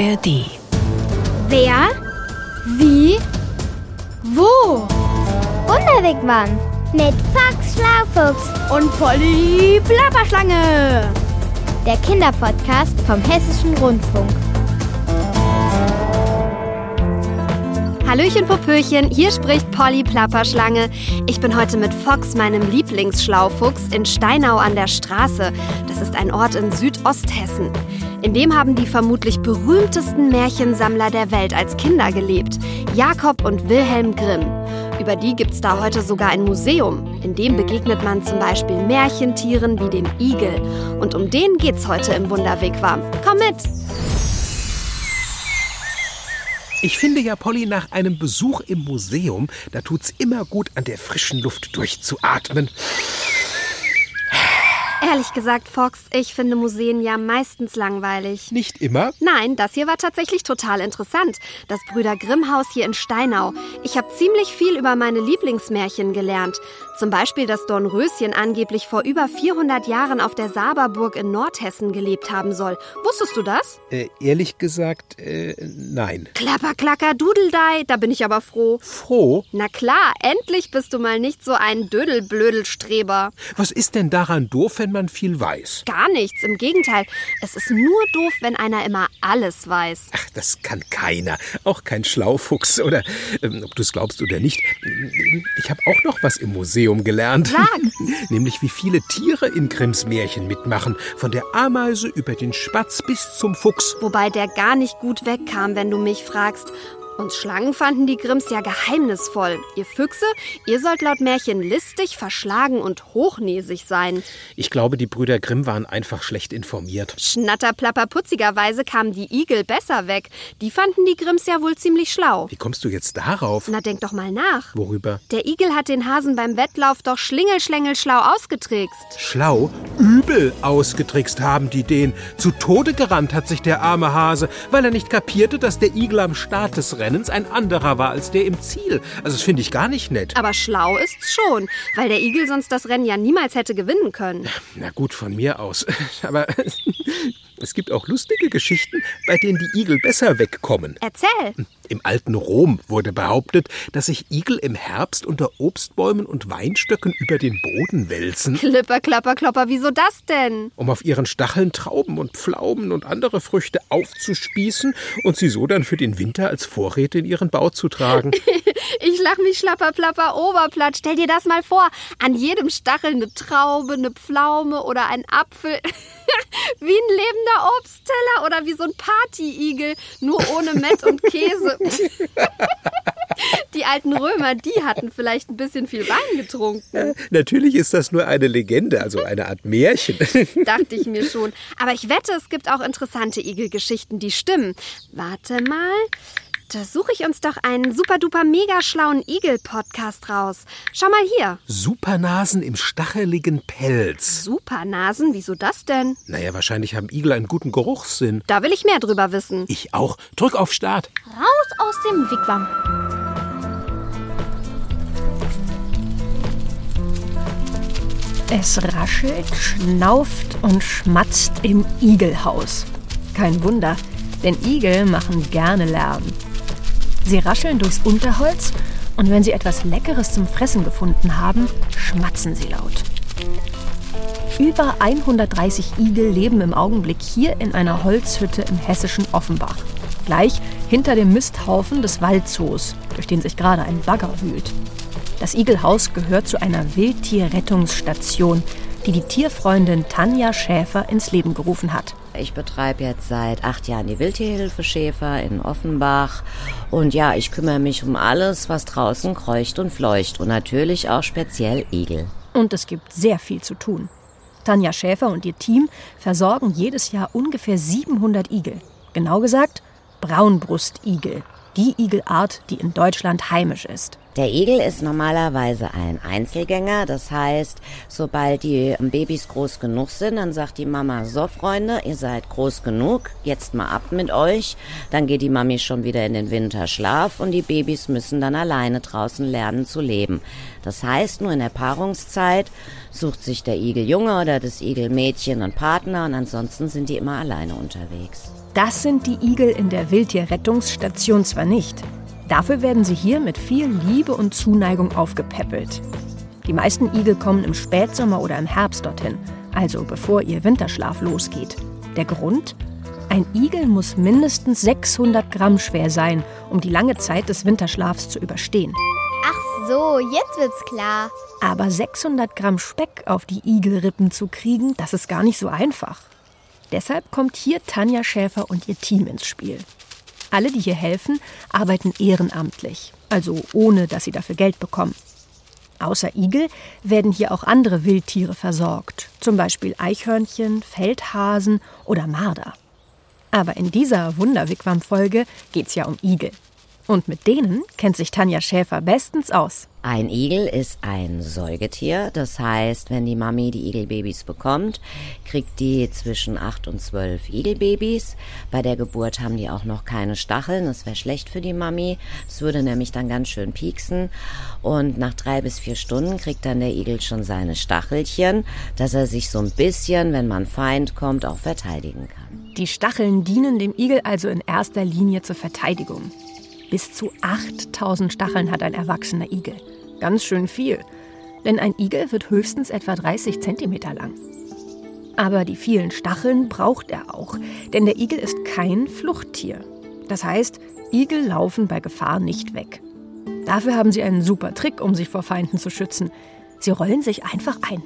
ARD. Wer? Wie? Wo? Wunderwegmann mit Fox Schlaufuchs Und Polly Plapperschlange. der Kinderpodcast vom Hessischen Rundfunk. Hallöchen Popöchen, hier spricht Polly Plapperschlange. Ich bin heute mit Fox, meinem Lieblingsschlaufuchs, in Steinau an der Straße. Das ist ein Ort in Südosthessen. In dem haben die vermutlich berühmtesten Märchensammler der Welt als Kinder gelebt. Jakob und Wilhelm Grimm. Über die gibt's da heute sogar ein Museum. In dem begegnet man zum Beispiel Märchentieren wie dem Igel. Und um den geht's heute im Wunderwegwarm. Komm mit! Ich finde ja, Polly, nach einem Besuch im Museum, da tut's immer gut, an der frischen Luft durchzuatmen. Ehrlich gesagt, Fox, ich finde Museen ja meistens langweilig. Nicht immer. Nein, das hier war tatsächlich total interessant. Das Brüder Grimm Haus hier in Steinau. Ich habe ziemlich viel über meine Lieblingsmärchen gelernt. Zum Beispiel, dass Dornröschen angeblich vor über 400 Jahren auf der Saberburg in Nordhessen gelebt haben soll. Wusstest du das? Äh, ehrlich gesagt, äh, nein. Klapper, klacker, dudeldei, da bin ich aber froh. Froh? Na klar, endlich bist du mal nicht so ein Dödelblödelstreber. Was ist denn daran doof, wenn man viel weiß? Gar nichts, im Gegenteil. Es ist nur doof, wenn einer immer alles weiß. Ach, das kann keiner. Auch kein Schlaufuchs. Oder, ähm, ob du es glaubst oder nicht. Ich habe auch noch was im Museum gelernt. Sag. Nämlich, wie viele Tiere in Grimms Märchen mitmachen. Von der Ameise über den Spatz bis zum Fuchs. Wobei der gar nicht gut wegkam, wenn du mich fragst. Uns Schlangen fanden die Grimms ja geheimnisvoll. Ihr Füchse, ihr sollt laut Märchen listig, verschlagen und hochnäsig sein. Ich glaube, die Brüder Grimm waren einfach schlecht informiert. Schnatterplapper putzigerweise kamen die Igel besser weg. Die fanden die Grimms ja wohl ziemlich schlau. Wie kommst du jetzt darauf? Na, denk doch mal nach. Worüber? Der Igel hat den Hasen beim Wettlauf doch schlingelschlängel-schlau ausgetrickst. Schlau, übel ausgetrickst haben die den. Zu Tode gerannt hat sich der arme Hase, weil er nicht kapierte, dass der Igel am Start des Rennens ein anderer war als der im Ziel. Also das finde ich gar nicht nett. Aber schlau ist's schon, weil der Igel sonst das Rennen ja niemals hätte gewinnen können. Na gut, von mir aus. Aber es gibt auch lustige Geschichten, bei denen die Igel besser wegkommen. Erzähl. Im alten Rom wurde behauptet, dass sich Igel im Herbst unter Obstbäumen und Weinstöcken über den Boden wälzen, Klipper, klapper, klopper, wieso das denn? um auf ihren Stacheln Trauben und Pflaumen und andere Früchte aufzuspießen und sie so dann für den Winter als Vorräte in ihren Bau zu tragen. Ich lach mich schlapper, plapper, Oberplatt. Stell dir das mal vor. An jedem Stachel eine Traube, eine Pflaume oder ein Apfel. wie ein lebender Obstteller oder wie so ein Partyigel, nur ohne Mett und Käse. Die alten Römer, die hatten vielleicht ein bisschen viel Wein getrunken. Natürlich ist das nur eine Legende, also eine Art Märchen. Dachte ich mir schon. Aber ich wette, es gibt auch interessante Igelgeschichten, die stimmen. Warte mal. Da suche ich uns doch einen super duper mega schlauen Igel-Podcast raus. Schau mal hier. Supernasen im stacheligen Pelz. Supernasen, wieso das denn? Naja, wahrscheinlich haben Igel einen guten Geruchssinn. Da will ich mehr drüber wissen. Ich auch. Drück auf Start. Raus aus dem Wigwam. Es raschelt, schnauft und schmatzt im Igelhaus. Kein Wunder, denn Igel machen gerne Lärm. Sie rascheln durchs Unterholz und wenn sie etwas Leckeres zum Fressen gefunden haben, schmatzen sie laut. Über 130 Igel leben im Augenblick hier in einer Holzhütte im hessischen Offenbach. Gleich hinter dem Misthaufen des Waldzoos, durch den sich gerade ein Bagger wühlt. Das Igelhaus gehört zu einer Wildtierrettungsstation, die die Tierfreundin Tanja Schäfer ins Leben gerufen hat. Ich betreibe jetzt seit acht Jahren die Wildtierhilfe Schäfer in Offenbach. Und ja, ich kümmere mich um alles, was draußen kreucht und fleucht. Und natürlich auch speziell Igel. Und es gibt sehr viel zu tun. Tanja Schäfer und ihr Team versorgen jedes Jahr ungefähr 700 Igel. Genau gesagt, Braunbrustigel. Die Igelart, die in Deutschland heimisch ist. Der Igel ist normalerweise ein Einzelgänger. Das heißt, sobald die Babys groß genug sind, dann sagt die Mama, so Freunde, ihr seid groß genug, jetzt mal ab mit euch. Dann geht die Mami schon wieder in den Winterschlaf und die Babys müssen dann alleine draußen lernen zu leben. Das heißt, nur in der Paarungszeit sucht sich der Igeljunge oder das Igelmädchen einen Partner und ansonsten sind die immer alleine unterwegs. Das sind die Igel in der Wildtierrettungsstation zwar nicht. Dafür werden sie hier mit viel Liebe und Zuneigung aufgepäppelt. Die meisten Igel kommen im Spätsommer oder im Herbst dorthin, also bevor ihr Winterschlaf losgeht. Der Grund? Ein Igel muss mindestens 600 Gramm schwer sein, um die lange Zeit des Winterschlafs zu überstehen. Ach so, jetzt wird's klar. Aber 600 Gramm Speck auf die Igelrippen zu kriegen, das ist gar nicht so einfach. Deshalb kommt hier Tanja Schäfer und ihr Team ins Spiel. Alle, die hier helfen, arbeiten ehrenamtlich, also ohne dass sie dafür Geld bekommen. Außer Igel werden hier auch andere Wildtiere versorgt, zum Beispiel Eichhörnchen, Feldhasen oder Marder. Aber in dieser Wunderwigwam-Folge geht's ja um Igel. Und mit denen kennt sich Tanja Schäfer bestens aus. Ein Igel ist ein Säugetier. Das heißt, wenn die Mami die Igelbabys bekommt, kriegt die zwischen acht und zwölf Igelbabys. Bei der Geburt haben die auch noch keine Stacheln. Das wäre schlecht für die Mami. Es würde nämlich dann ganz schön pieksen. Und nach drei bis vier Stunden kriegt dann der Igel schon seine Stachelchen, dass er sich so ein bisschen, wenn man Feind kommt, auch verteidigen kann. Die Stacheln dienen dem Igel also in erster Linie zur Verteidigung. Bis zu 8000 Stacheln hat ein erwachsener Igel. Ganz schön viel. Denn ein Igel wird höchstens etwa 30 Zentimeter lang. Aber die vielen Stacheln braucht er auch, denn der Igel ist kein Fluchttier. Das heißt, Igel laufen bei Gefahr nicht weg. Dafür haben sie einen super Trick, um sich vor Feinden zu schützen. Sie rollen sich einfach ein.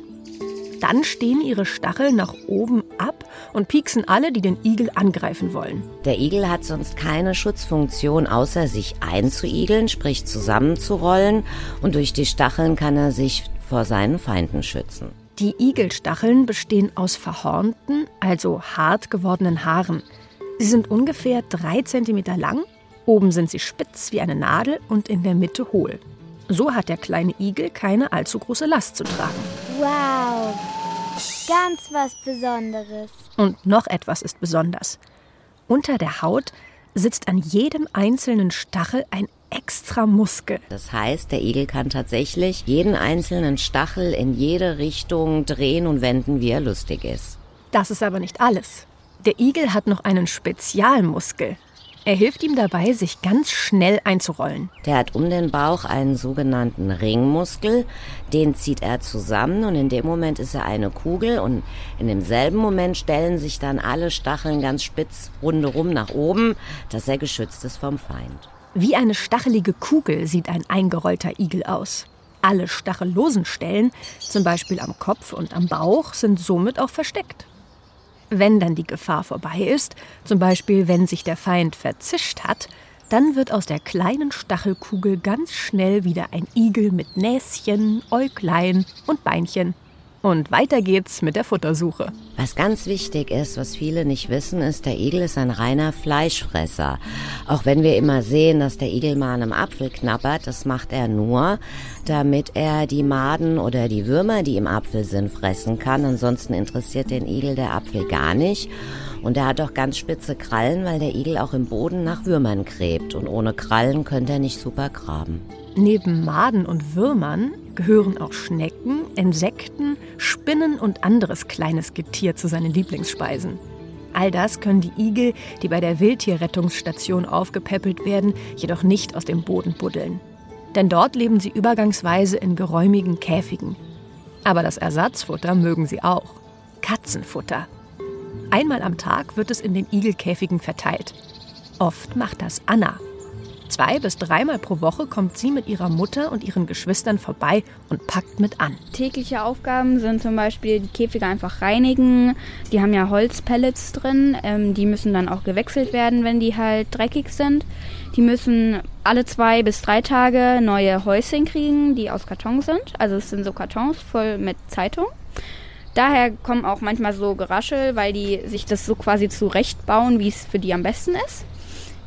Dann stehen ihre Stacheln nach oben ab und pieksen alle, die den Igel angreifen wollen. Der Igel hat sonst keine Schutzfunktion, außer sich einzuigeln, sprich zusammenzurollen. Und durch die Stacheln kann er sich vor seinen Feinden schützen. Die Igelstacheln bestehen aus verhornten, also hart gewordenen Haaren. Sie sind ungefähr drei Zentimeter lang, oben sind sie spitz wie eine Nadel und in der Mitte hohl. So hat der kleine Igel keine allzu große Last zu tragen. Wow, ganz was Besonderes. Und noch etwas ist besonders. Unter der Haut sitzt an jedem einzelnen Stachel ein extra Muskel. Das heißt, der Igel kann tatsächlich jeden einzelnen Stachel in jede Richtung drehen und wenden, wie er lustig ist. Das ist aber nicht alles. Der Igel hat noch einen Spezialmuskel. Er hilft ihm dabei, sich ganz schnell einzurollen. Der hat um den Bauch einen sogenannten Ringmuskel. Den zieht er zusammen und in dem Moment ist er eine Kugel und in demselben Moment stellen sich dann alle Stacheln ganz spitz rundherum nach oben, dass er geschützt ist vom Feind. Wie eine stachelige Kugel sieht ein eingerollter Igel aus. Alle stachellosen Stellen, zum Beispiel am Kopf und am Bauch, sind somit auch versteckt. Wenn dann die Gefahr vorbei ist, zum Beispiel wenn sich der Feind verzischt hat, dann wird aus der kleinen Stachelkugel ganz schnell wieder ein Igel mit Näschen, Äuglein und Beinchen. Und weiter geht's mit der Futtersuche. Was ganz wichtig ist, was viele nicht wissen, ist, der Igel ist ein reiner Fleischfresser. Auch wenn wir immer sehen, dass der Igel mal an einem Apfel knabbert, das macht er nur, damit er die Maden oder die Würmer, die im Apfel sind, fressen kann. Ansonsten interessiert den Igel der Apfel gar nicht. Und er hat auch ganz spitze Krallen, weil der Igel auch im Boden nach Würmern gräbt. Und ohne Krallen könnte er nicht super graben. Neben Maden und Würmern gehören auch Schnecken, Insekten, Spinnen und anderes kleines Getier zu seinen Lieblingsspeisen. All das können die Igel, die bei der Wildtierrettungsstation aufgepäppelt werden, jedoch nicht aus dem Boden buddeln. Denn dort leben sie übergangsweise in geräumigen Käfigen. Aber das Ersatzfutter mögen sie auch. Katzenfutter. Einmal am Tag wird es in den Igelkäfigen verteilt. Oft macht das Anna, Zwei bis dreimal pro Woche kommt sie mit ihrer Mutter und ihren Geschwistern vorbei und packt mit an. Tägliche Aufgaben sind zum Beispiel die Käfige einfach reinigen. Die haben ja Holzpellets drin. Ähm, die müssen dann auch gewechselt werden, wenn die halt dreckig sind. Die müssen alle zwei bis drei Tage neue Häuschen kriegen, die aus Karton sind. Also es sind so Kartons voll mit Zeitung. Daher kommen auch manchmal so Geraschel, weil die sich das so quasi zurechtbauen, wie es für die am besten ist.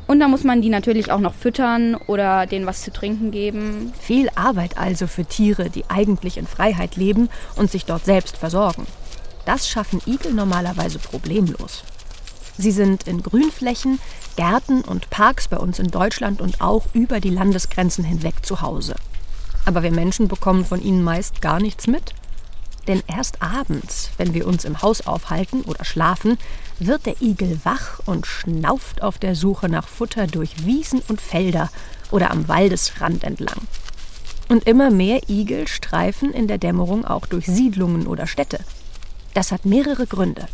Und da muss man die natürlich auch noch füttern oder denen was zu trinken geben. Viel Arbeit also für Tiere, die eigentlich in Freiheit leben und sich dort selbst versorgen. Das schaffen Igel normalerweise problemlos. Sie sind in Grünflächen, Gärten und Parks bei uns in Deutschland und auch über die Landesgrenzen hinweg zu Hause. Aber wir Menschen bekommen von ihnen meist gar nichts mit. Denn erst abends, wenn wir uns im Haus aufhalten oder schlafen, wird der Igel wach und schnauft auf der Suche nach Futter durch Wiesen und Felder oder am Waldesrand entlang. Und immer mehr Igel streifen in der Dämmerung auch durch Siedlungen oder Städte. Das hat mehrere Gründe.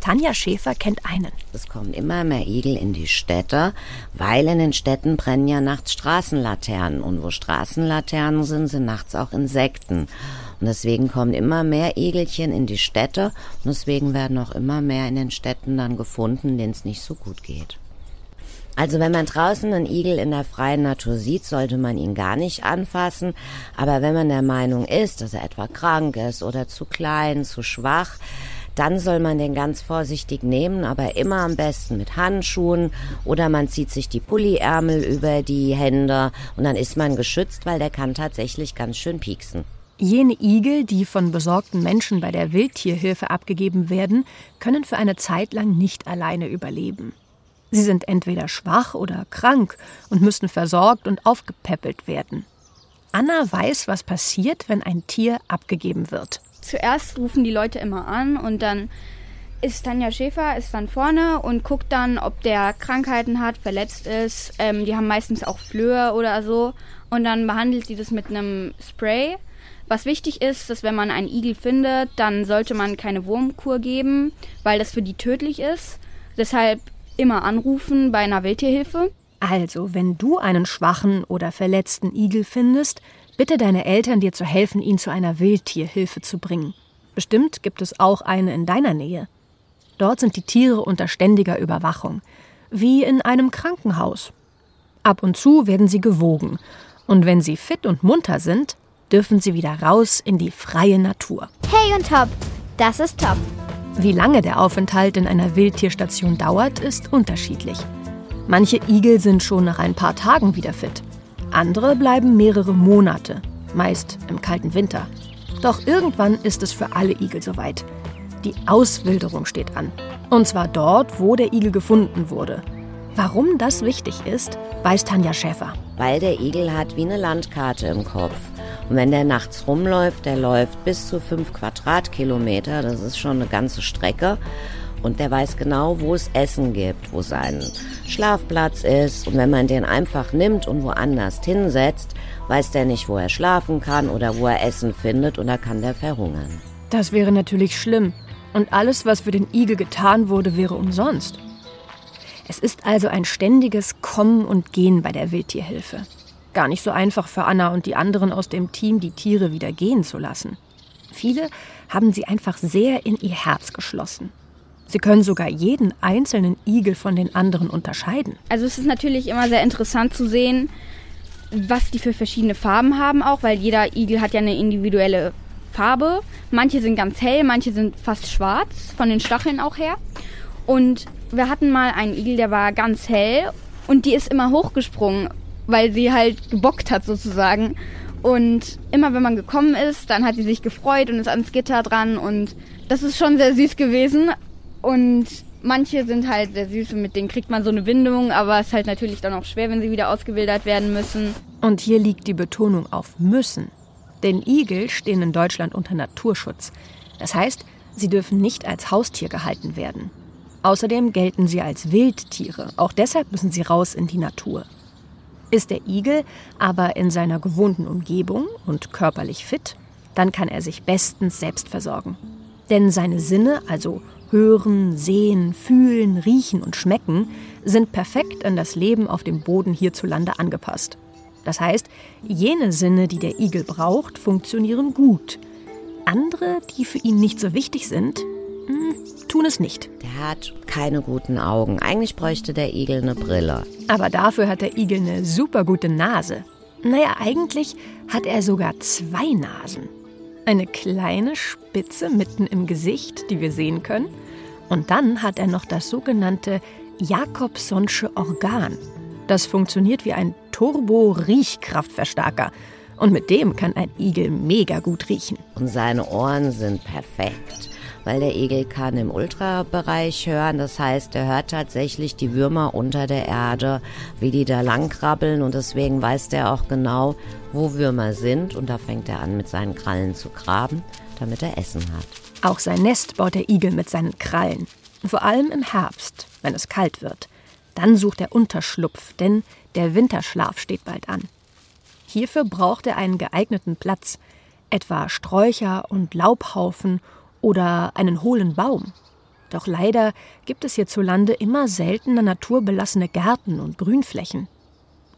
Tanja Schäfer kennt einen. Es kommen immer mehr Igel in die Städte, weil in den Städten brennen ja nachts Straßenlaternen. Und wo Straßenlaternen sind, sind nachts auch Insekten. Und deswegen kommen immer mehr Igelchen in die Städte und deswegen werden auch immer mehr in den Städten dann gefunden, denen es nicht so gut geht. Also wenn man draußen einen Igel in der freien Natur sieht, sollte man ihn gar nicht anfassen. Aber wenn man der Meinung ist, dass er etwa krank ist oder zu klein, zu schwach, dann soll man den ganz vorsichtig nehmen, aber immer am besten mit Handschuhen oder man zieht sich die Pulliärmel über die Hände und dann ist man geschützt, weil der kann tatsächlich ganz schön pieksen. Jene Igel, die von besorgten Menschen bei der Wildtierhilfe abgegeben werden, können für eine Zeit lang nicht alleine überleben. Sie sind entweder schwach oder krank und müssen versorgt und aufgepäppelt werden. Anna weiß, was passiert, wenn ein Tier abgegeben wird zuerst rufen die Leute immer an und dann ist Tanja Schäfer ist dann vorne und guckt dann, ob der Krankheiten hat, verletzt ist. Ähm, die haben meistens auch Flöhe oder so. Und dann behandelt sie das mit einem Spray. Was wichtig ist, dass wenn man einen Igel findet, dann sollte man keine Wurmkur geben, weil das für die tödlich ist. Deshalb immer anrufen bei einer Wildtierhilfe. Also, wenn du einen schwachen oder verletzten Igel findest, Bitte deine Eltern, dir zu helfen, ihn zu einer Wildtierhilfe zu bringen. Bestimmt gibt es auch eine in deiner Nähe. Dort sind die Tiere unter ständiger Überwachung, wie in einem Krankenhaus. Ab und zu werden sie gewogen, und wenn sie fit und munter sind, dürfen sie wieder raus in die freie Natur. Hey und Top, das ist Top. Wie lange der Aufenthalt in einer Wildtierstation dauert, ist unterschiedlich. Manche Igel sind schon nach ein paar Tagen wieder fit. Andere bleiben mehrere Monate, meist im kalten Winter. Doch irgendwann ist es für alle Igel soweit. Die Auswilderung steht an. Und zwar dort, wo der Igel gefunden wurde. Warum das wichtig ist, weiß Tanja Schäfer. Weil der Igel hat wie eine Landkarte im Kopf. Und wenn der nachts rumläuft, der läuft bis zu fünf Quadratkilometer, das ist schon eine ganze Strecke. Und der weiß genau, wo es Essen gibt, wo sein Schlafplatz ist. Und wenn man den einfach nimmt und woanders hinsetzt, weiß der nicht, wo er schlafen kann oder wo er Essen findet und da kann der verhungern. Das wäre natürlich schlimm. Und alles, was für den Igel getan wurde, wäre umsonst. Es ist also ein ständiges Kommen und Gehen bei der Wildtierhilfe. Gar nicht so einfach für Anna und die anderen aus dem Team, die Tiere wieder gehen zu lassen. Viele haben sie einfach sehr in ihr Herz geschlossen. Sie können sogar jeden einzelnen Igel von den anderen unterscheiden. Also es ist natürlich immer sehr interessant zu sehen, was die für verschiedene Farben haben auch, weil jeder Igel hat ja eine individuelle Farbe. Manche sind ganz hell, manche sind fast schwarz, von den Stacheln auch her. Und wir hatten mal einen Igel, der war ganz hell und die ist immer hochgesprungen, weil sie halt gebockt hat sozusagen. Und immer wenn man gekommen ist, dann hat sie sich gefreut und ist ans Gitter dran und das ist schon sehr süß gewesen. Und manche sind halt sehr süß und mit denen kriegt man so eine Bindung, aber es ist halt natürlich dann auch schwer, wenn sie wieder ausgewildert werden müssen. Und hier liegt die Betonung auf müssen. Denn Igel stehen in Deutschland unter Naturschutz. Das heißt, sie dürfen nicht als Haustier gehalten werden. Außerdem gelten sie als Wildtiere. Auch deshalb müssen sie raus in die Natur. Ist der Igel aber in seiner gewohnten Umgebung und körperlich fit, dann kann er sich bestens selbst versorgen. Denn seine Sinne, also Hören, Sehen, Fühlen, Riechen und Schmecken sind perfekt an das Leben auf dem Boden hierzulande angepasst. Das heißt, jene Sinne, die der Igel braucht, funktionieren gut. Andere, die für ihn nicht so wichtig sind, hm, tun es nicht. Der hat keine guten Augen. Eigentlich bräuchte der Igel eine Brille. Aber dafür hat der Igel eine super gute Nase. Naja, eigentlich hat er sogar zwei Nasen. Eine kleine Spitze mitten im Gesicht, die wir sehen können, und dann hat er noch das sogenannte Jakobsonsche Organ. Das funktioniert wie ein Turbo-Riechkraftverstärker. Und mit dem kann ein Igel mega gut riechen. Und seine Ohren sind perfekt, weil der Igel kann im Ultrabereich hören. Das heißt, er hört tatsächlich die Würmer unter der Erde, wie die da langkrabbeln. Und deswegen weiß der auch genau, wo Würmer sind. Und da fängt er an, mit seinen Krallen zu graben damit er Essen hat. Auch sein Nest baut der Igel mit seinen Krallen. Vor allem im Herbst, wenn es kalt wird. Dann sucht er Unterschlupf, denn der Winterschlaf steht bald an. Hierfür braucht er einen geeigneten Platz, etwa Sträucher und Laubhaufen oder einen hohlen Baum. Doch leider gibt es hierzulande immer seltener naturbelassene Gärten und Grünflächen.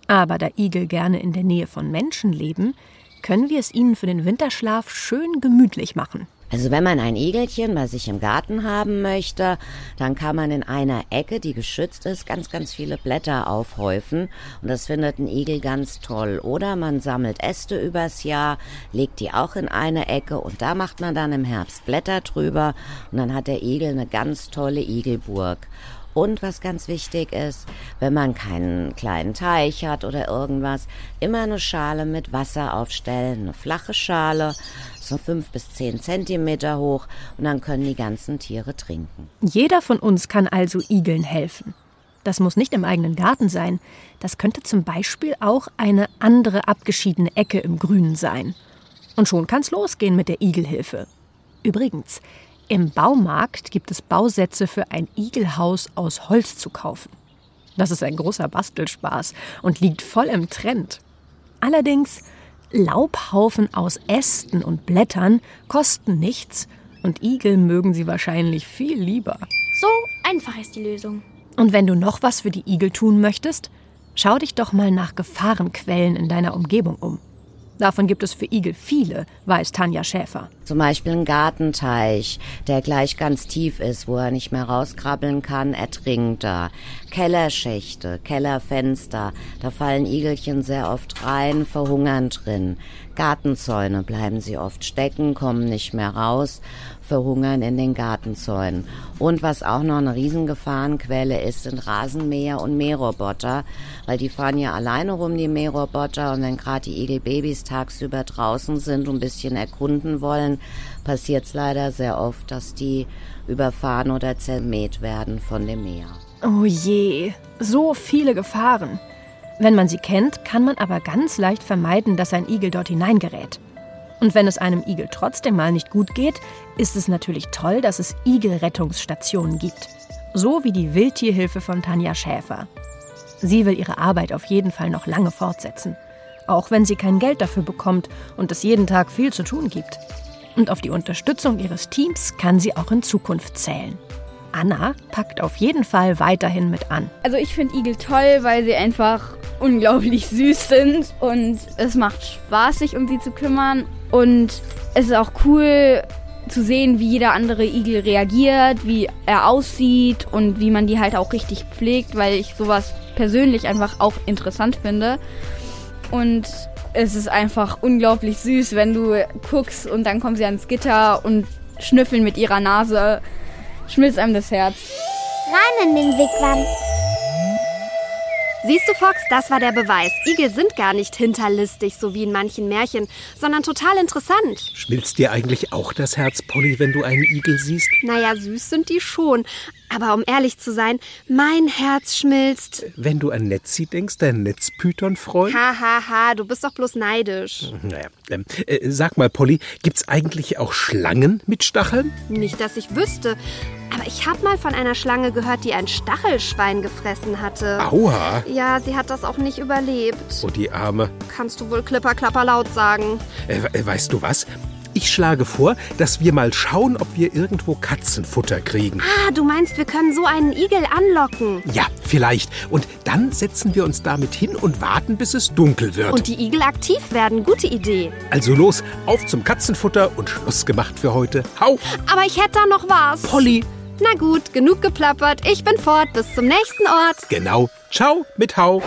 Aber da Igel gerne in der Nähe von Menschen leben, können wir es ihnen für den Winterschlaf schön gemütlich machen. Also wenn man ein Igelchen bei sich im Garten haben möchte, dann kann man in einer Ecke, die geschützt ist, ganz, ganz viele Blätter aufhäufen. Und das findet ein Igel ganz toll. Oder man sammelt Äste übers Jahr, legt die auch in eine Ecke und da macht man dann im Herbst Blätter drüber. Und dann hat der Igel eine ganz tolle Igelburg. Und was ganz wichtig ist, wenn man keinen kleinen Teich hat oder irgendwas, immer eine Schale mit Wasser aufstellen, eine flache Schale, so fünf bis zehn Zentimeter hoch und dann können die ganzen Tiere trinken. Jeder von uns kann also Igeln helfen. Das muss nicht im eigenen Garten sein. Das könnte zum Beispiel auch eine andere abgeschiedene Ecke im Grünen sein. Und schon kann's losgehen mit der Igelhilfe. Übrigens, im Baumarkt gibt es Bausätze für ein Igelhaus aus Holz zu kaufen. Das ist ein großer Bastelspaß und liegt voll im Trend. Allerdings, Laubhaufen aus Ästen und Blättern kosten nichts und Igel mögen sie wahrscheinlich viel lieber. So einfach ist die Lösung. Und wenn du noch was für die Igel tun möchtest, schau dich doch mal nach Gefahrenquellen in deiner Umgebung um. Davon gibt es für Igel viele, weiß Tanja Schäfer. Zum Beispiel ein Gartenteich, der gleich ganz tief ist, wo er nicht mehr rauskrabbeln kann, ertrinkt er. Kellerschächte, Kellerfenster, da fallen Igelchen sehr oft rein, verhungern drin. Gartenzäune bleiben sie oft stecken, kommen nicht mehr raus, verhungern in den Gartenzäunen. Und was auch noch eine Riesengefahrenquelle ist, sind Rasenmäher und Mähroboter, weil die fahren ja alleine rum, die Mähroboter, und wenn gerade die Igelbabys tagsüber draußen sind und ein bisschen erkunden wollen, passiert es leider sehr oft, dass die überfahren oder zermäht werden von dem Mäher. Oh je, so viele Gefahren. Wenn man sie kennt, kann man aber ganz leicht vermeiden, dass ein Igel dort hineingerät. Und wenn es einem Igel trotzdem mal nicht gut geht, ist es natürlich toll, dass es Igelrettungsstationen gibt. So wie die Wildtierhilfe von Tanja Schäfer. Sie will ihre Arbeit auf jeden Fall noch lange fortsetzen. Auch wenn sie kein Geld dafür bekommt und es jeden Tag viel zu tun gibt. Und auf die Unterstützung ihres Teams kann sie auch in Zukunft zählen. Anna packt auf jeden Fall weiterhin mit an. Also ich finde Igel toll, weil sie einfach unglaublich süß sind und es macht Spaß, sich um sie zu kümmern. Und es ist auch cool zu sehen, wie jeder andere Igel reagiert, wie er aussieht und wie man die halt auch richtig pflegt, weil ich sowas persönlich einfach auch interessant finde. Und es ist einfach unglaublich süß, wenn du guckst und dann kommen sie ans Gitter und schnüffeln mit ihrer Nase. Schmilzt einem das Herz. Rein in den Wigwam. Siehst du, Fox, das war der Beweis. Igel sind gar nicht hinterlistig, so wie in manchen Märchen, sondern total interessant. Schmilzt dir eigentlich auch das Herz, Polly, wenn du einen Igel siehst? Naja, süß sind die schon. Aber um ehrlich zu sein, mein Herz schmilzt. Wenn du an Netzi denkst, dein Netzpython-Freund? Ha, ha, du bist doch bloß neidisch. Naja, ähm, äh, sag mal, Polly, gibt's eigentlich auch Schlangen mit Stacheln? Nicht, dass ich wüsste. Aber ich habe mal von einer Schlange gehört, die ein Stachelschwein gefressen hatte. Aua! Ja, sie hat das auch nicht überlebt. Oh, die Arme. Kannst du wohl klipper, klapper laut sagen. Äh, äh, weißt du was? Ich schlage vor, dass wir mal schauen, ob wir irgendwo Katzenfutter kriegen. Ah, du meinst, wir können so einen Igel anlocken. Ja, vielleicht. Und dann setzen wir uns damit hin und warten, bis es dunkel wird. Und die Igel aktiv werden. Gute Idee. also los, auf zum Katzenfutter und Schluss gemacht für heute. Hau! Aber ich hätte da noch was. Polly! Na gut, genug geplappert. Ich bin fort. Bis zum nächsten Ort. Genau. Ciao mit Hau.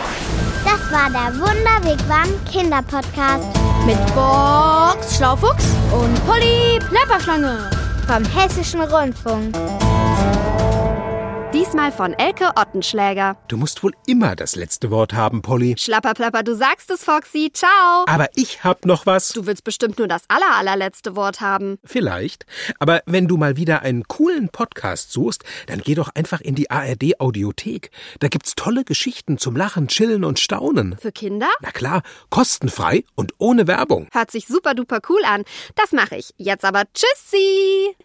Das war der Wunderwigwam Kinderpodcast Mit Box Schlaufuchs und Polly Plapperschlange. vom Hessischen Rundfunk. Die Diesmal von Elke Ottenschläger. Du musst wohl immer das letzte Wort haben, Polly. Schlapperplapper, du sagst es, Foxy. Ciao. Aber ich hab noch was. Du willst bestimmt nur das aller, allerletzte Wort haben. Vielleicht. Aber wenn du mal wieder einen coolen Podcast suchst, dann geh doch einfach in die ARD Audiothek. Da gibt's tolle Geschichten zum Lachen, Chillen und Staunen. Für Kinder? Na klar, kostenfrei und ohne Werbung. Hört sich super duper cool an. Das mache ich. Jetzt aber Tschüssi.